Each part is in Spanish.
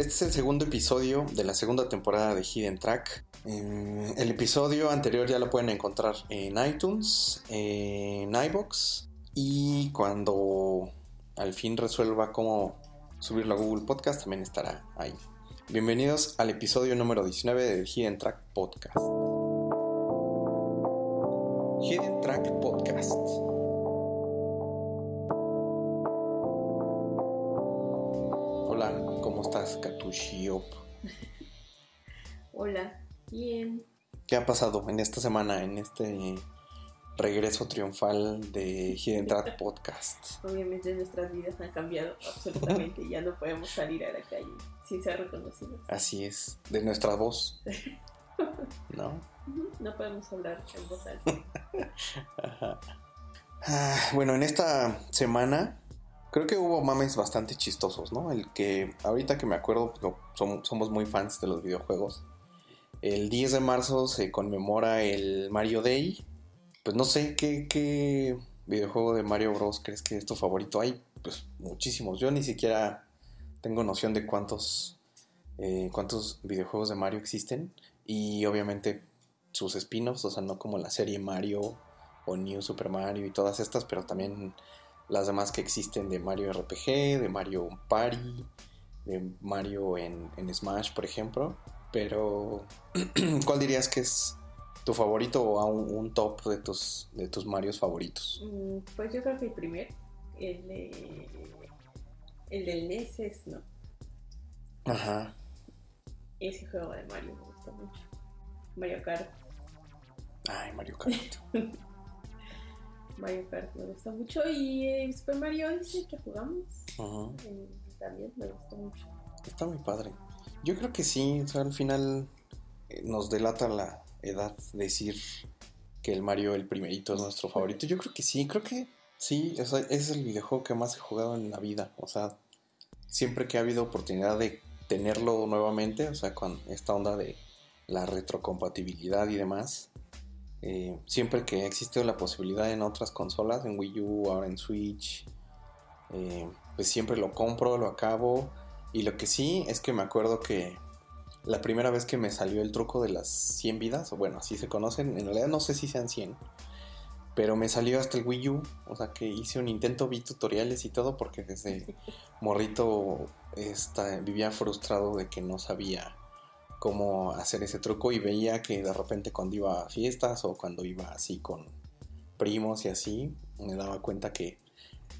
Este es el segundo episodio de la segunda temporada de Hidden Track. Eh, el episodio anterior ya lo pueden encontrar en iTunes, en iBox y cuando al fin resuelva cómo subirlo a Google Podcast también estará ahí. Bienvenidos al episodio número 19 del Hidden Track Podcast. Hidden Track Podcast. ¿Cómo estás, Katushi Hola, bien. ¿Qué ha pasado en esta semana, en este regreso triunfal de Hidden Track Podcast? Obviamente nuestras vidas han cambiado absolutamente. ya no podemos salir a la calle sin ser reconocidos. Así es, de nuestra voz. ¿No? No podemos hablar en voz alta. Ajá. Ah, bueno, en esta semana creo que hubo mames bastante chistosos, ¿no? El que ahorita que me acuerdo, somos, somos muy fans de los videojuegos. El 10 de marzo se conmemora el Mario Day. Pues no sé qué, qué videojuego de Mario Bros. crees que es tu favorito. Hay pues muchísimos. Yo ni siquiera tengo noción de cuántos, eh, cuántos videojuegos de Mario existen. Y obviamente sus spin-offs, o sea, no como la serie Mario o New Super Mario y todas estas, pero también las demás que existen de Mario RPG, de Mario Party, de Mario en, en Smash, por ejemplo. Pero, ¿cuál dirías que es tu favorito o a un, un top de tus, de tus Marios favoritos? Mm, Pues yo creo que el primer, el de. El del NES es, no. Ajá. Ese juego de Mario me gusta mucho. Mario Kart. Ay, Mario Kart. Mario Kart me gusta mucho. Y eh, Super Mario Odyssey que jugamos. Eh, también me gustó mucho. Está muy padre. Yo creo que sí, o sea, al final eh, nos delata la edad decir que el Mario, el primerito, es nuestro favorito. Yo creo que sí, creo que sí, o sea, es el videojuego que más he jugado en la vida. O sea, siempre que ha habido oportunidad de tenerlo nuevamente, o sea, con esta onda de la retrocompatibilidad y demás, eh, siempre que ha existido la posibilidad en otras consolas, en Wii U, ahora en Switch, eh, pues siempre lo compro, lo acabo. Y lo que sí es que me acuerdo que la primera vez que me salió el truco de las 100 vidas, o bueno, así se conocen, en realidad no sé si sean 100, pero me salió hasta el Wii U, o sea que hice un intento, vi tutoriales y todo, porque desde morrito esta, vivía frustrado de que no sabía cómo hacer ese truco y veía que de repente cuando iba a fiestas o cuando iba así con primos y así, me daba cuenta que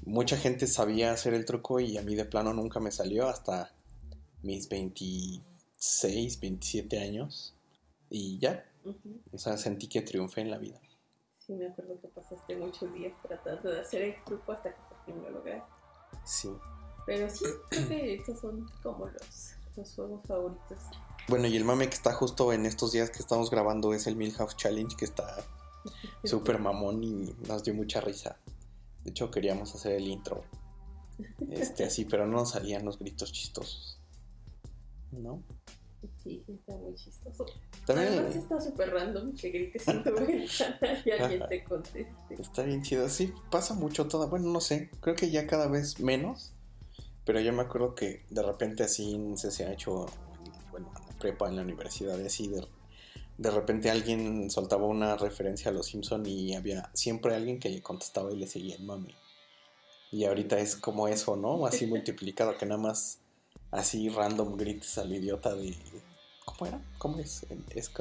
mucha gente sabía hacer el truco y a mí de plano nunca me salió hasta mis 26, 27 años y ya, Ujú. o sea, sentí que triunfé en la vida. Sí, me acuerdo que pasaste muchos días tratando de hacer el truco hasta que por fin lo lograste. Sí. Pero sí, creo que estos son como los, los juegos favoritos. Bueno, y el mame que está justo en estos días que estamos grabando es el Milhouse Challenge que está súper mamón y nos dio mucha risa. De hecho, queríamos hacer el intro. Este, así, pero no nos salían los gritos chistosos. ¿No? Sí, está muy chistoso. También Además está súper random que grites en tu ventana y alguien te conteste. está bien chido. Sí, pasa mucho toda. Bueno, no sé. Creo que ya cada vez menos. Pero yo me acuerdo que de repente así sé, se ha hecho. Bueno, prepa, en la universidad, y así de, de repente alguien soltaba una referencia a los Simpson y había siempre alguien que le contestaba y le seguía el mame. Y ahorita es como eso, ¿no? Así multiplicado, que nada más así random grites al idiota de. ¿Cómo era? ¿Cómo es? es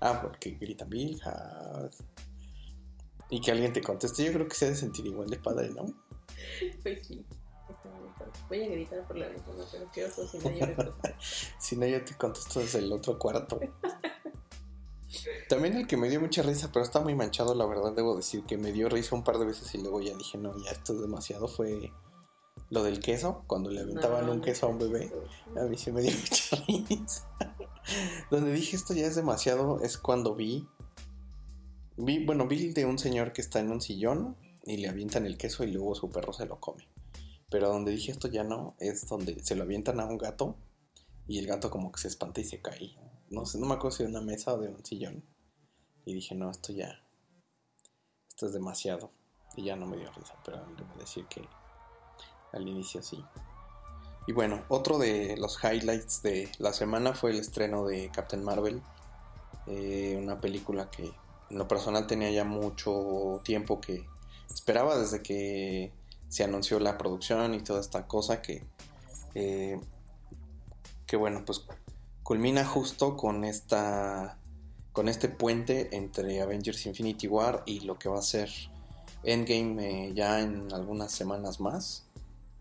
ah, porque grita Milhouse. Y que alguien te conteste, yo creo que se ha de sentir igual de padre, ¿no? Pues sí. Voy a gritar por la ventana, pero qué oso si me contesta. Si no, yo te contesto desde el otro cuarto. También el que me dio mucha risa, pero está muy manchado, la verdad, debo decir que me dio risa un par de veces y luego ya dije, no, ya esto es demasiado. Fue lo del queso, cuando le aventaban No, un no queso a un bebé. A mí se me dio mucha risa. Donde dije esto ya es demasiado es cuando vi. Vi, bueno, vi el de un señor que está en un sillón y le avientan el queso y luego su perro se lo come. Pero donde dije esto ya no, es donde se lo avientan a un gato y el gato como que se espanta y se cae. No sé, no me acuerdo si de una mesa o de un sillón. Y dije, no, esto ya. Esto es demasiado. Y ya no me dio risa, pero debo decir que al inicio sí. Y bueno, otro de los highlights de la semana fue el estreno de Captain Marvel, eh, una película que en lo personal tenía ya mucho tiempo que esperaba desde que se anunció la producción y toda esta cosa que, eh, que bueno, pues culmina justo con esta con este puente entre Avengers Infinity War y lo que va a ser Endgame eh, ya en algunas semanas más.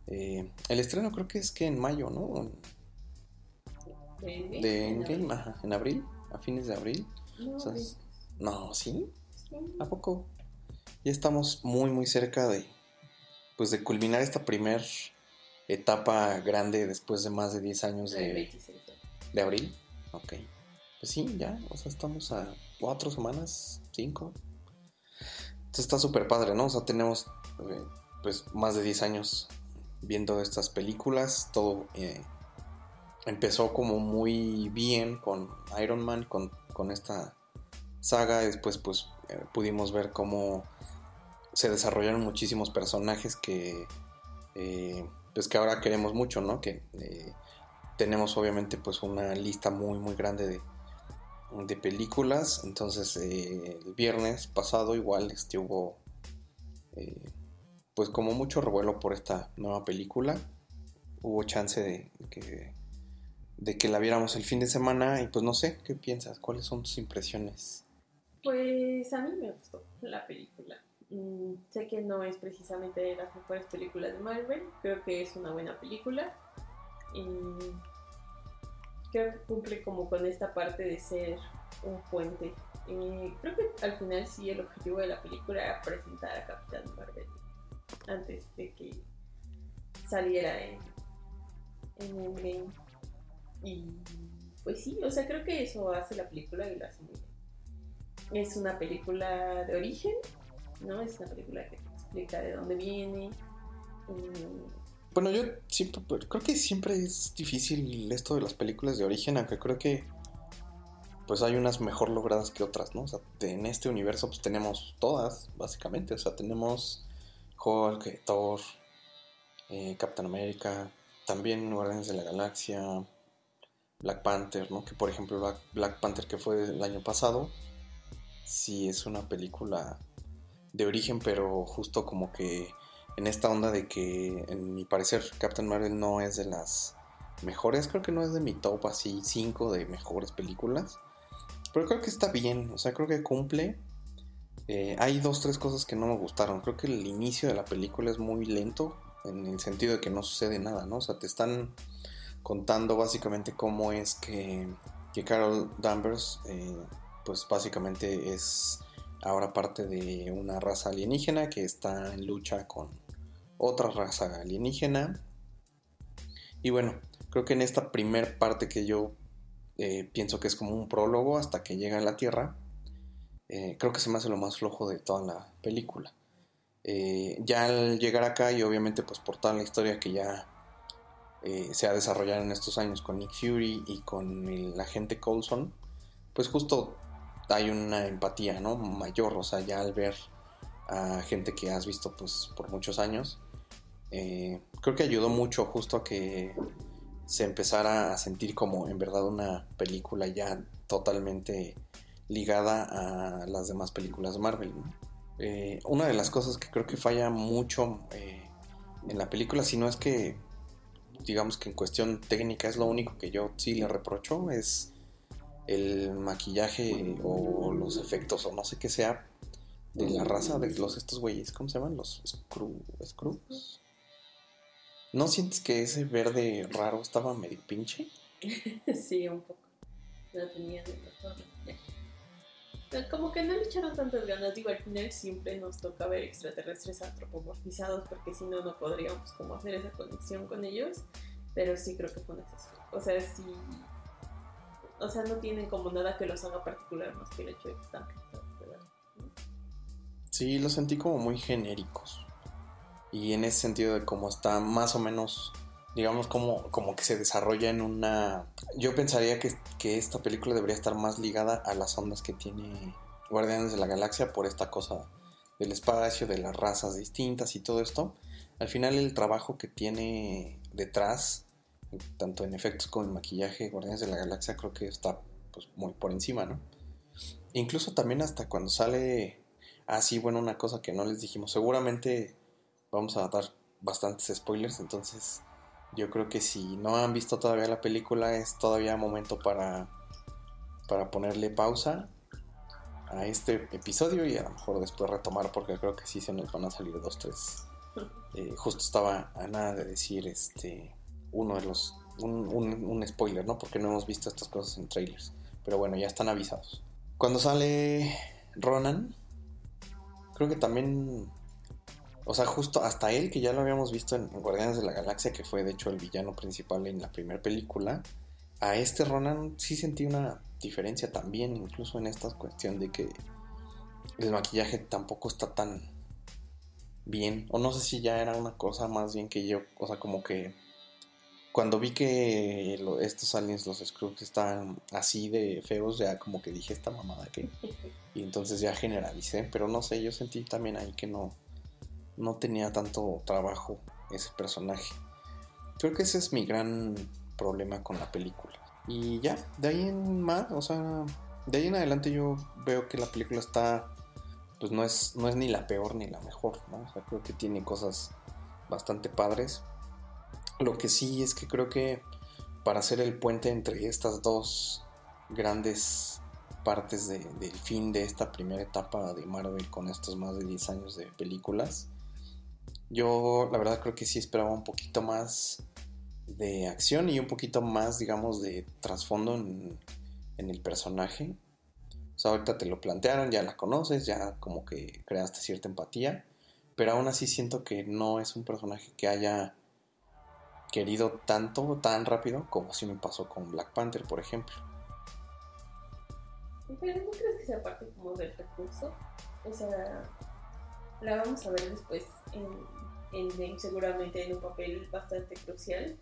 Eh, el estreno creo que es que en mayo, ¿no? De Endgame, ajá, en abril, a fines de abril. No, ¿sí? ¿A poco? Ya estamos muy, muy cerca de, pues, de culminar esta primer etapa grande después de más de 10 años de, de abril. Ok. Pues sí, ya, o sea, estamos a cuatro semanas, cinco. Entonces está súper padre, ¿no? O sea, tenemos eh, pues más de 10 años viendo estas películas. Todo eh, empezó como muy bien con Iron Man, con, con esta saga. Después pues eh, pudimos ver cómo se desarrollaron muchísimos personajes que pues que ahora queremos mucho, ¿no? Que tenemos obviamente pues una lista muy muy grande de, de películas. Entonces eh, el viernes pasado igual este, hubo eh, pues como mucho revuelo por esta nueva película. Hubo chance de que, de que la viéramos el fin de semana y pues no sé, ¿qué piensas? ¿Cuáles son tus impresiones? Pues a mí me gustó la película. Mm, sé que no es precisamente de las mejores películas de Marvel, creo que es una buena película. Y creo que cumple como con esta parte de ser un puente. creo que al final sí el objetivo de la película era presentar a Capitán Marvel antes de que saliera en, en game Y pues sí, o sea, creo que eso hace la película y lo hace muy bien. Es una película de origen, ¿no? Es una película que explica de dónde viene. Bueno, yo siempre, creo que siempre es difícil esto de las películas de origen, aunque creo que pues hay unas mejor logradas que otras, ¿no? O sea, en este universo pues tenemos todas, básicamente, o sea, tenemos Hulk, Thor, eh, Captain America, también Guardianes de la Galaxia, Black Panther, ¿no? Que por ejemplo Black Panther que fue el año pasado, sí es una película de origen, pero justo como que en esta onda de que, en mi parecer, Captain Marvel no es de las mejores. Creo que no es de mi top así 5 de mejores películas. Pero creo que está bien, o sea, creo que cumple. Eh, hay dos, tres cosas que no me gustaron. Creo que el inicio de la película es muy lento, en el sentido de que no sucede nada, ¿no? O sea, te están contando básicamente cómo es que, que Carol Danvers, eh, pues básicamente es ahora parte de una raza alienígena que está en lucha con otra raza alienígena. Y bueno, creo que en esta primer parte que yo eh, pienso que es como un prólogo hasta que llega a la Tierra, eh, creo que se me hace lo más flojo de toda la película. Eh, ya al llegar acá y obviamente pues por toda la historia que ya se ha desarrollado en estos años con Nick Fury y con el agente Coulson, pues justo hay una empatía, ¿no? Mayor, o sea, ya al ver a gente que has visto pues por muchos años, eh, creo que ayudó mucho justo a que se empezara a sentir como en verdad una película ya totalmente ligada a las demás películas de Marvel. Eh, una de las cosas que creo que falla mucho eh, en la película, si no es que digamos que en cuestión técnica es lo único que yo sí le reprocho, es el maquillaje o los efectos o no sé qué sea de la raza de los estos güeyes, ¿cómo se llaman? Los Screws. ¿No sientes que ese verde raro estaba medio pinche? sí, un poco. Lo tenían Como que no le echaron tantas ganas. Digo, al final siempre nos toca ver extraterrestres antropomorfizados porque si no, no podríamos como hacer esa conexión con ellos. Pero sí creo que fue necesario. O sea, sí o sea, no tienen como nada que los haga particular más que el hecho de que están Sí, los sentí como muy genéricos. Y en ese sentido de cómo está más o menos, digamos, como, como que se desarrolla en una... Yo pensaría que, que esta película debería estar más ligada a las ondas que tiene Guardianes de la Galaxia por esta cosa del espacio, de las razas distintas y todo esto. Al final el trabajo que tiene detrás tanto en efectos como en maquillaje, Guardianes de la Galaxia creo que está pues, muy por encima, ¿no? Incluso también hasta cuando sale... Ah, sí, bueno, una cosa que no les dijimos. Seguramente vamos a dar bastantes spoilers, entonces yo creo que si no han visto todavía la película es todavía momento para, para ponerle pausa a este episodio y a lo mejor después retomar porque creo que sí se nos van a salir dos, tres. Eh, justo estaba a nada de decir este uno de los un, un, spoiler, ¿no? Porque no hemos visto estas cosas en trailers. Pero bueno, ya están avisados. Cuando sale Ronan, creo que también o sea, justo hasta él, que ya lo habíamos visto en Guardianes de la Galaxia, que fue de hecho el villano principal en la primera película, a este Ronan sí sentí una diferencia también, incluso en esta cuestión de que el maquillaje tampoco está tan bien, o no sé si ya era una cosa más bien que yo, o sea, como que cuando vi que estos aliens, los Skrulls, estaban así de feos, ya como que dije esta mamada que... Y entonces ya generalicé, pero no sé, yo sentí también ahí que no no tenía tanto trabajo ese personaje. Creo que ese es mi gran problema con la película. Y ya, de ahí en más, o sea, de ahí en adelante yo veo que la película está, pues no es, no es ni la peor ni la mejor, ¿no? O sea, creo que tiene cosas bastante padres. Lo que sí es que creo que para hacer el puente entre estas dos grandes partes del fin de esta primera etapa de Marvel con estos más de 10 años de películas, yo la verdad creo que sí esperaba un poquito más de acción y un poquito más, digamos, de trasfondo en, el personaje. O sea, ahorita te lo plantearon, ya la conoces, ya como que creaste cierta empatía, pero aún así siento que no es un personaje que haya querido tanto, tan rápido, como si me pasó con Black Panther, por ejemplo. Pero no crees que sea parte como del recurso? O sea, la vamos a ver después en en seguramente en un papel bastante crucial.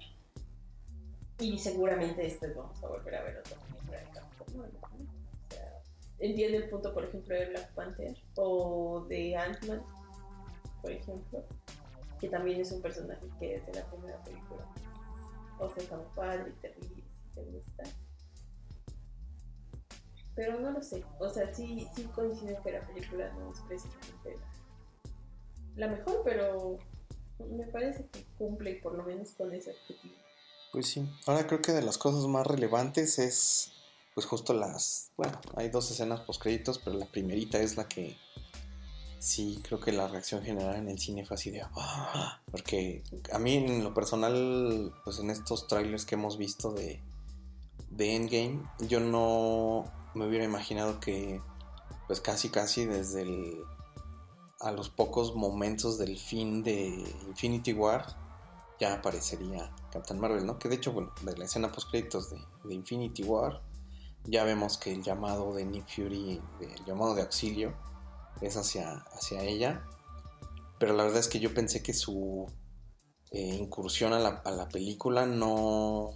Y seguramente después vamos a volver a ver otra película de Capcom. O sea, entiendo el punto, por ejemplo, de Black Panther o de Ant-Man, por ejemplo, que también es un personaje que desde la primera película o sea, como padre te ríes, te gusta. Pero no lo sé, o sea, sí, sí coincido que la película no es precisamente la mejor, pero me parece que cumple por lo menos con ese objetivo. Pues sí, ahora creo que de las cosas más relevantes es pues justo las, bueno, hay dos escenas post créditos, pero la primerita es la que sí creo que la reacción general en el cine fue así de ¡Ah! porque a mí en lo personal pues en estos trailers que hemos visto de de Endgame yo no me hubiera imaginado que pues casi casi desde el a los pocos momentos del fin de Infinity War ya aparecería Captain Marvel, ¿no? Que de hecho, bueno, de la escena post créditos de, Infinity War ya vemos que el llamado de Nick Fury, el llamado de auxilio, es hacia, hacia ella. Pero la verdad es que yo pensé que su eh, incursión a la, a la, película no,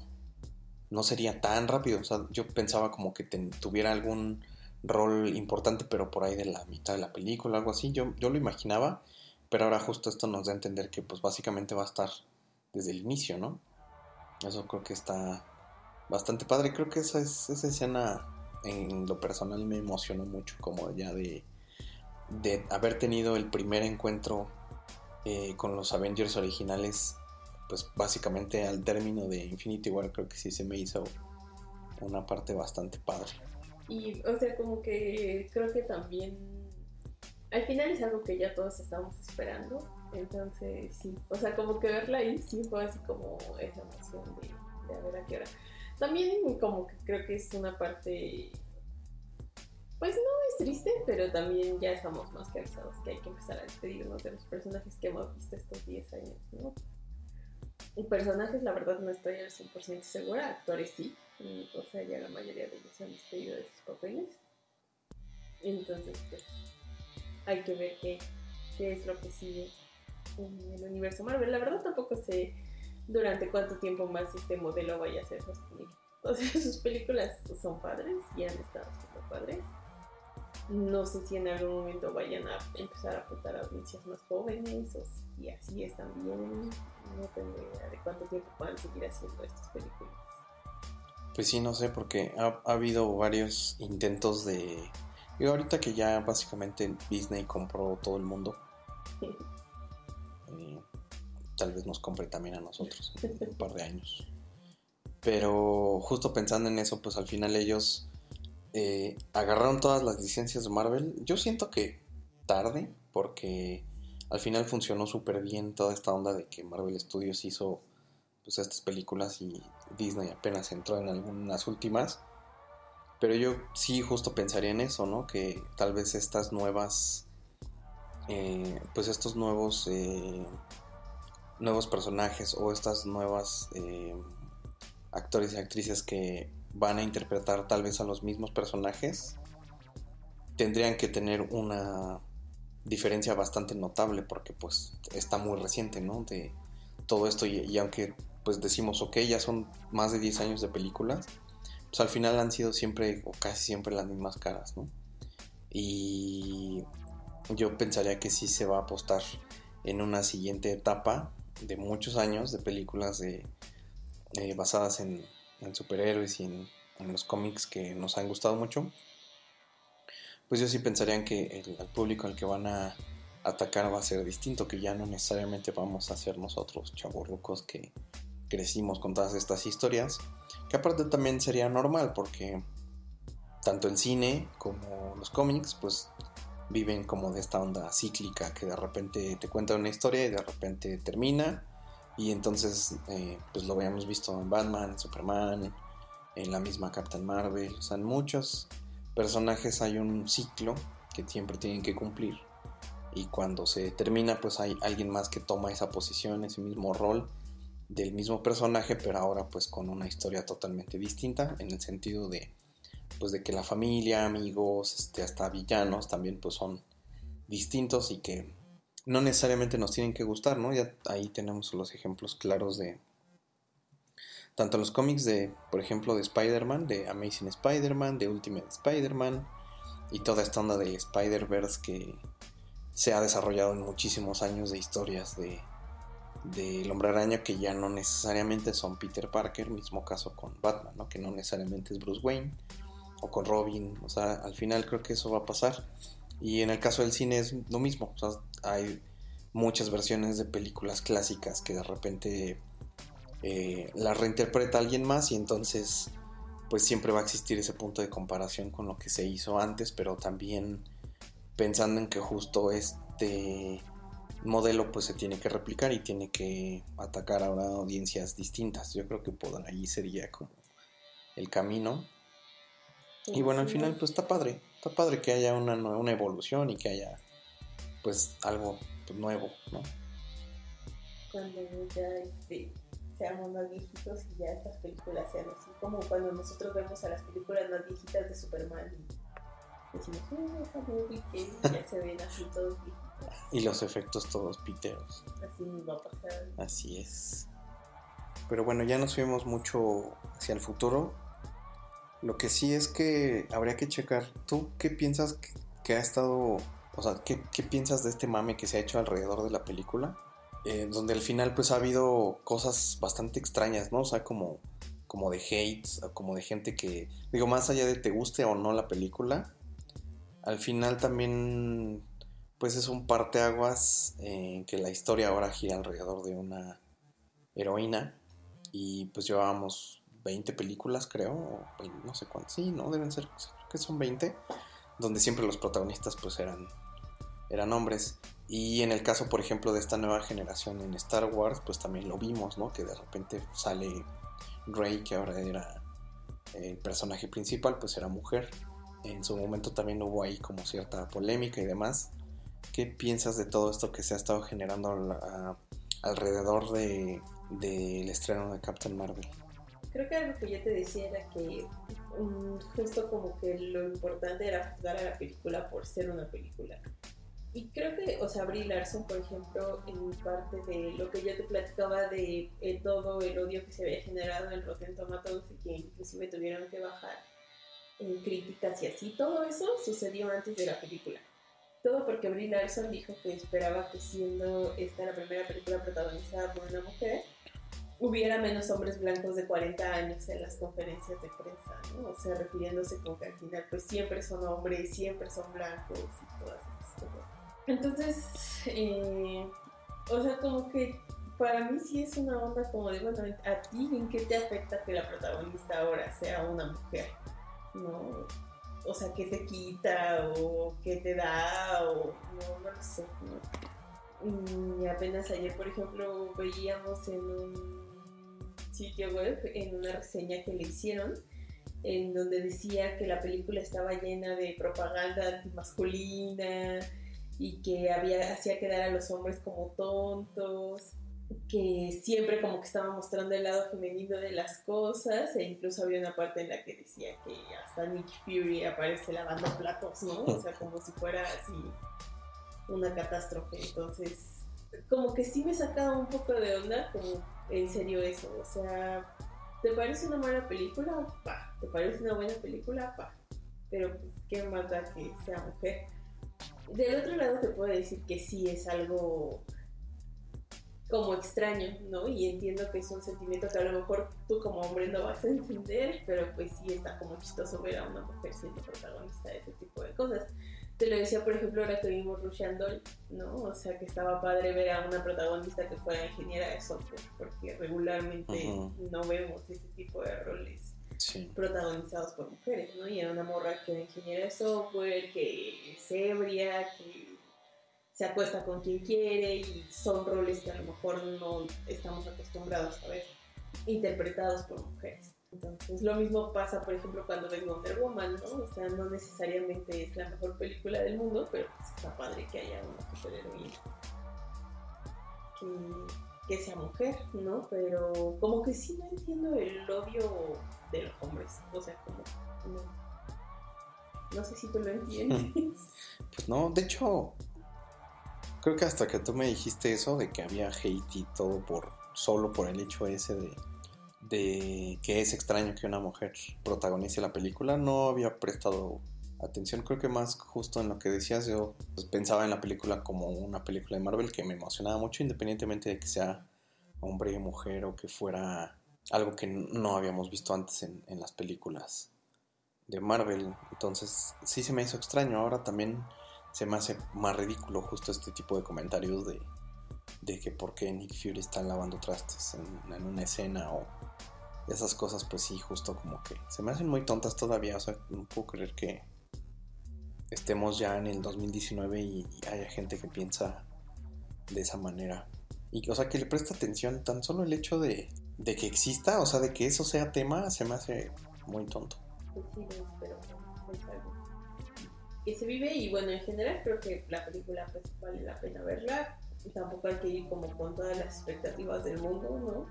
no sería tan rápido. O sea, yo pensaba como que tuviera algún rol importante, pero por ahí de la mitad de la película, algo así. Yo, yo lo imaginaba, pero ahora justo esto nos da a entender que pues básicamente va a estar desde el inicio, ¿no? Eso creo que está bastante padre. Creo que esa, es, esa escena en lo personal me emocionó mucho, como ya de, de haber tenido el primer encuentro eh, con los Avengers originales, pues básicamente al término de Infinity War creo que sí se me hizo una parte bastante padre. Y, o sea, como que creo que también al final es algo que ya todos estamos esperando. Entonces, sí, o sea, como que verla ahí sí fue así como esa emoción de, de a ver a qué hora. También como que creo que es una parte, pues no es triste, pero también ya estamos más cansados que hay que empezar a despedirnos de los personajes que hemos visto estos 10 años, ¿no? Personajes, la verdad, no estoy al 100% segura, actores sí, o sea, ya la mayoría de ellos se han despedido de sus papeles. Entonces, pues, hay que ver qué, qué es lo que sigue en el universo Marvel. La verdad tampoco sé durante cuánto tiempo más este modelo vaya a ser sostenible. O sea, sus películas son padres y han estado siendo padres. No sé si en algún momento vayan a empezar a apuntar a audiencias más jóvenes o si así están bien. No tengo idea de cuánto tiempo puedan seguir haciendo estas películas. Pues sí, no sé, porque ha, ha habido varios intentos de... Y ahorita que ya básicamente Disney compró todo el mundo, eh, tal vez nos compre también a nosotros en un par de años. Pero justo pensando en eso, pues al final ellos eh, agarraron todas las licencias de Marvel. Yo siento que tarde, porque al final funcionó súper bien toda esta onda de que Marvel Studios hizo pues estas películas y Disney apenas entró en algunas últimas. Pero yo sí justo pensaría en eso, ¿no? Que tal vez estas nuevas, eh, pues estos nuevos, eh, nuevos personajes o estas nuevas actores y actrices que van a interpretar tal vez a los mismos personajes, tendrían que tener una diferencia bastante notable porque pues está muy reciente, ¿no? De todo esto y, aunque pues decimos, ok, ya son más de 10 años de películas, pues al final han sido siempre o casi siempre las mismas caras, ¿no? Y yo pensaría que sí se va a apostar en una siguiente etapa de muchos años de películas de, eh, basadas en, en, superhéroes y en, los cómics que nos han gustado mucho. Pues yo sí pensaría que el, público al que van a atacar va a ser distinto, que ya no necesariamente vamos a ser nosotros chaburrucos que crecimos con todas estas historias, que aparte también sería normal porque tanto el cine como los cómics pues viven como de esta onda cíclica que de repente te cuenta una historia y de repente termina y entonces eh, pues lo habíamos visto en Batman, Superman, en la misma Captain Marvel, o sea, en muchos personajes hay un ciclo que siempre tienen que cumplir. Y cuando se termina pues hay alguien más que toma esa posición, ese mismo rol del mismo personaje, pero ahora pues con una historia totalmente distinta, en el sentido de pues de que la familia, amigos, este, hasta villanos también pues son distintos y que no necesariamente nos tienen que gustar, ¿no? Ya ahí tenemos los ejemplos claros de tanto los cómics de, por ejemplo, de Spider-Man, de Amazing Spider-Man, de Ultimate Spider-Man y toda esta onda de Spider-Verse que se ha desarrollado en muchísimos años de historias de del hombre araña que ya no necesariamente son Peter Parker, mismo caso con Batman, ¿no? que no necesariamente es Bruce Wayne, o con Robin, o sea, al final creo que eso va a pasar. Y en el caso del cine es lo mismo, o sea, hay muchas versiones de películas clásicas que de repente eh, las reinterpreta alguien más y entonces pues siempre va a existir ese punto de comparación con lo que se hizo antes, pero también pensando en que justo este modelo pues se tiene que replicar y tiene que atacar ahora audiencias distintas. Yo creo que por ahí sería como el camino. Y bueno, al final pues está padre, está padre que haya una, una evolución y que haya pues algo pues, nuevo, ¿no? Cuando ya este, seamos más viejitos y ya estas películas sean así, como cuando nosotros vemos a las películas más viejitas de Superman y decimos, oh, esa movie que ya se ven así todos viejitos. Y los efectos todos piteros. Así va a pasar. Así es. Pero bueno, ya nos fuimos mucho hacia el futuro. Lo que sí es que habría que checar. ¿Tú qué piensas que, que ha estado... O sea, ¿qué, ¿qué, piensas de este mame que se ha hecho alrededor de la película? Eh, donde al final pues ha habido cosas bastante extrañas, ¿no? O sea, como, como de hates, como de gente que... Digo, más allá de te guste o no la película, al final también pues es un parteaguas en que la historia ahora gira alrededor de una heroína y pues llevábamos 20 películas creo, no sé cuántas, sí, no, deben ser, creo que son 20, donde siempre los protagonistas pues eran, eran hombres. Y en el caso, por ejemplo, de esta nueva generación en Star Wars, pues también lo vimos, ¿no? Que de repente sale Rey, que ahora era el personaje principal, pues era mujer. En su momento también hubo ahí como cierta polémica y demás. ¿Qué piensas de todo esto que se ha estado generando a, alrededor del de, estreno de Captain Marvel? Creo que algo que yo te decía era que um, justo como que lo importante era juzgar a la película por ser una película. Y creo que, o sea, Brie Larson, por ejemplo, en parte de lo que yo te platicaba de eh, todo el odio que se había generado en Rotten Tomatoes y que inclusive tuvieron que bajar eh, críticas y así. Todo eso sucedió antes de la película. Todo porque Brie Larson dijo que esperaba que siendo esta la primera película protagonizada por una mujer, hubiera menos hombres blancos de 40 años en las conferencias de prensa, ¿no? O sea, refiriéndose como que al final pues siempre son hombres, siempre son blancos y todas esas cosas. Entonces, eh, o sea, como que para mí sí es una onda como de, bueno, ¿a ti en qué te afecta que la protagonista ahora sea una mujer? ¿No? O sea, ¿qué te quita o qué te da o no, no lo sé, ¿no? Y apenas ayer, por ejemplo, veíamos en un sitio web, en una reseña que le hicieron, en donde decía que la película estaba llena de propaganda masculina y que había, hacía quedar a los hombres como tontos, que siempre como que estaba mostrando el lado femenino de las cosas, e incluso había una parte en la que decía que hasta Nick Fury aparece lavando platos, ¿no? O sea, como si fuera así una catástrofe. Entonces, como que sí me sacaba un poco de onda, como en serio eso, o sea, ¿te parece una mala película? Pa. ¿Te parece una buena película? Pa. Pero pues, ¿qué da que sea mujer? Del otro lado te puedo decir que sí es algo como extraño, ¿no? Y entiendo que es un sentimiento que a lo mejor tú como hombre no vas a entender, pero pues sí está como chistoso ver a una mujer siendo protagonista de ese tipo de cosas. Te lo decía, por ejemplo, ahora que vimos Russian Doll, ¿no? O sea, que estaba padre ver a una protagonista que fuera ingeniera de software, porque regularmente no vemos ese tipo de roles protagonizados por mujeres, ¿no? Y era una morra que era ingeniera de software, que es ebria, que se acuesta con quien quiere y son roles que a lo mejor no estamos acostumbrados a ver interpretados por mujeres. Entonces, lo mismo pasa, por ejemplo, cuando ves Wonder Woman, ¿no? O sea, no necesariamente es la mejor película del mundo, pero pues está padre que haya una superheroína que, que sea mujer, ¿no? Pero como que sí no entiendo el odio de los hombres. O sea, como. No, sé si tú lo entiendes. Pues no, de hecho, creo que hasta que tú me dijiste eso de que había hate y todo por solo por el hecho ese de de que es extraño que una mujer protagonice la película, no había prestado atención. Creo que más justo en lo que decías, yo pues, pensaba en la película como una película de Marvel que me emocionaba mucho, independientemente de que sea hombre mujer o que fuera algo que no habíamos visto antes en, en las películas de Marvel. Entonces sí se me hizo extraño. Ahora también se me hace más ridículo justo este tipo de comentarios de de que por qué Nick Fury está lavando trastes en, una escena o esas cosas, pues sí, justo como que se me hacen muy tontas todavía. O sea, no puedo creer que estemos ya en el 2019 y, haya gente que piensa de esa manera. Y, o sea, que le presta atención tan solo el hecho de, de que exista, o sea, de que eso sea tema, se me hace muy tonto. Pues sí, pero es algo que se vive y bueno, en general creo que la película pues vale la pena verla tampoco hay que ir como con todas las expectativas del mundo, ¿no?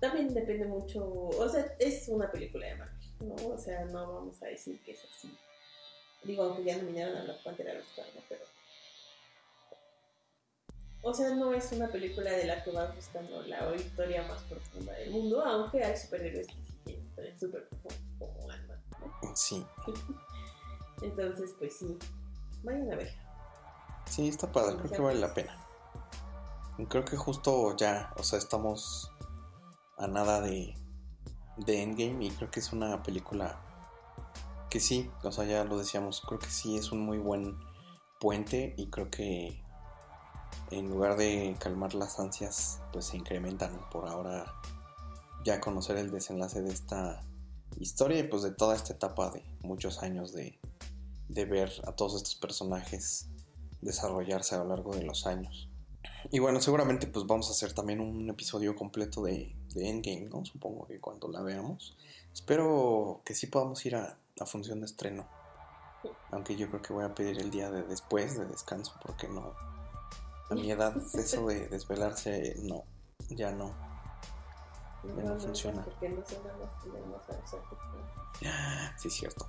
También depende mucho, o sea, es una película de Marvel, ¿no? O sea, no vamos a decir que es así. Digo, aunque ya nominaron a la Pantera los ¿no? Pero... O sea, no es una película de la que vas buscando la historia más profunda del mundo, aunque hay superhéroes que sí tienen historias súper profundas como Ant-Man, ¿no? Sí. Entonces, pues sí, vayan a ver. Sí, está padre, creo que vale la pena. Creo que justo ya, o sea, estamos a nada de, de Endgame y creo que es una película que sí, o sea, ya lo decíamos, creo que sí es un muy buen puente y creo que en lugar de calmar las ansias, pues se incrementan por ahora ya conocer el desenlace de esta historia y pues de toda esta etapa de muchos años de, de ver a todos estos personajes desarrollarse a lo largo de los años. Y bueno, seguramente pues vamos a hacer también un episodio completo de, Endgame, ¿no? Supongo que cuando la veamos. Espero que sí podamos ir a, a función de estreno. Aunque yo creo que voy a pedir el día de después de descanso porque no. A mi edad eso de desvelarse no, ya no. Ya no, funciona. Sí, es cierto.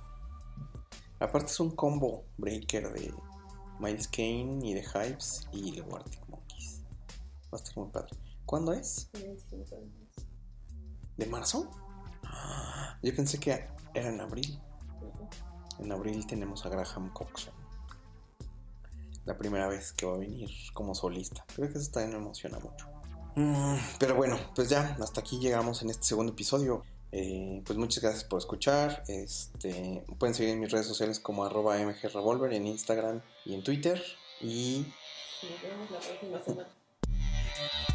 Aparte es un combo breaker de Miles Kane y The Hypes y The Arctic Monkeys. Va a estar muy padre. ¿Cuándo es? ¿De marzo? Yo pensé que era en abril. En abril tenemos a Graham Coxon. La primera vez que va a venir como solista. Creo que eso también me emociona mucho. Mm, pero bueno, pues ya, hasta aquí llegamos en este segundo episodio. Eh, pues muchas gracias por escuchar. Este, pueden seguir en mis redes sociales como arroba mgrevolver en Instagram y en Twitter. Y Nos vemos la próxima semana.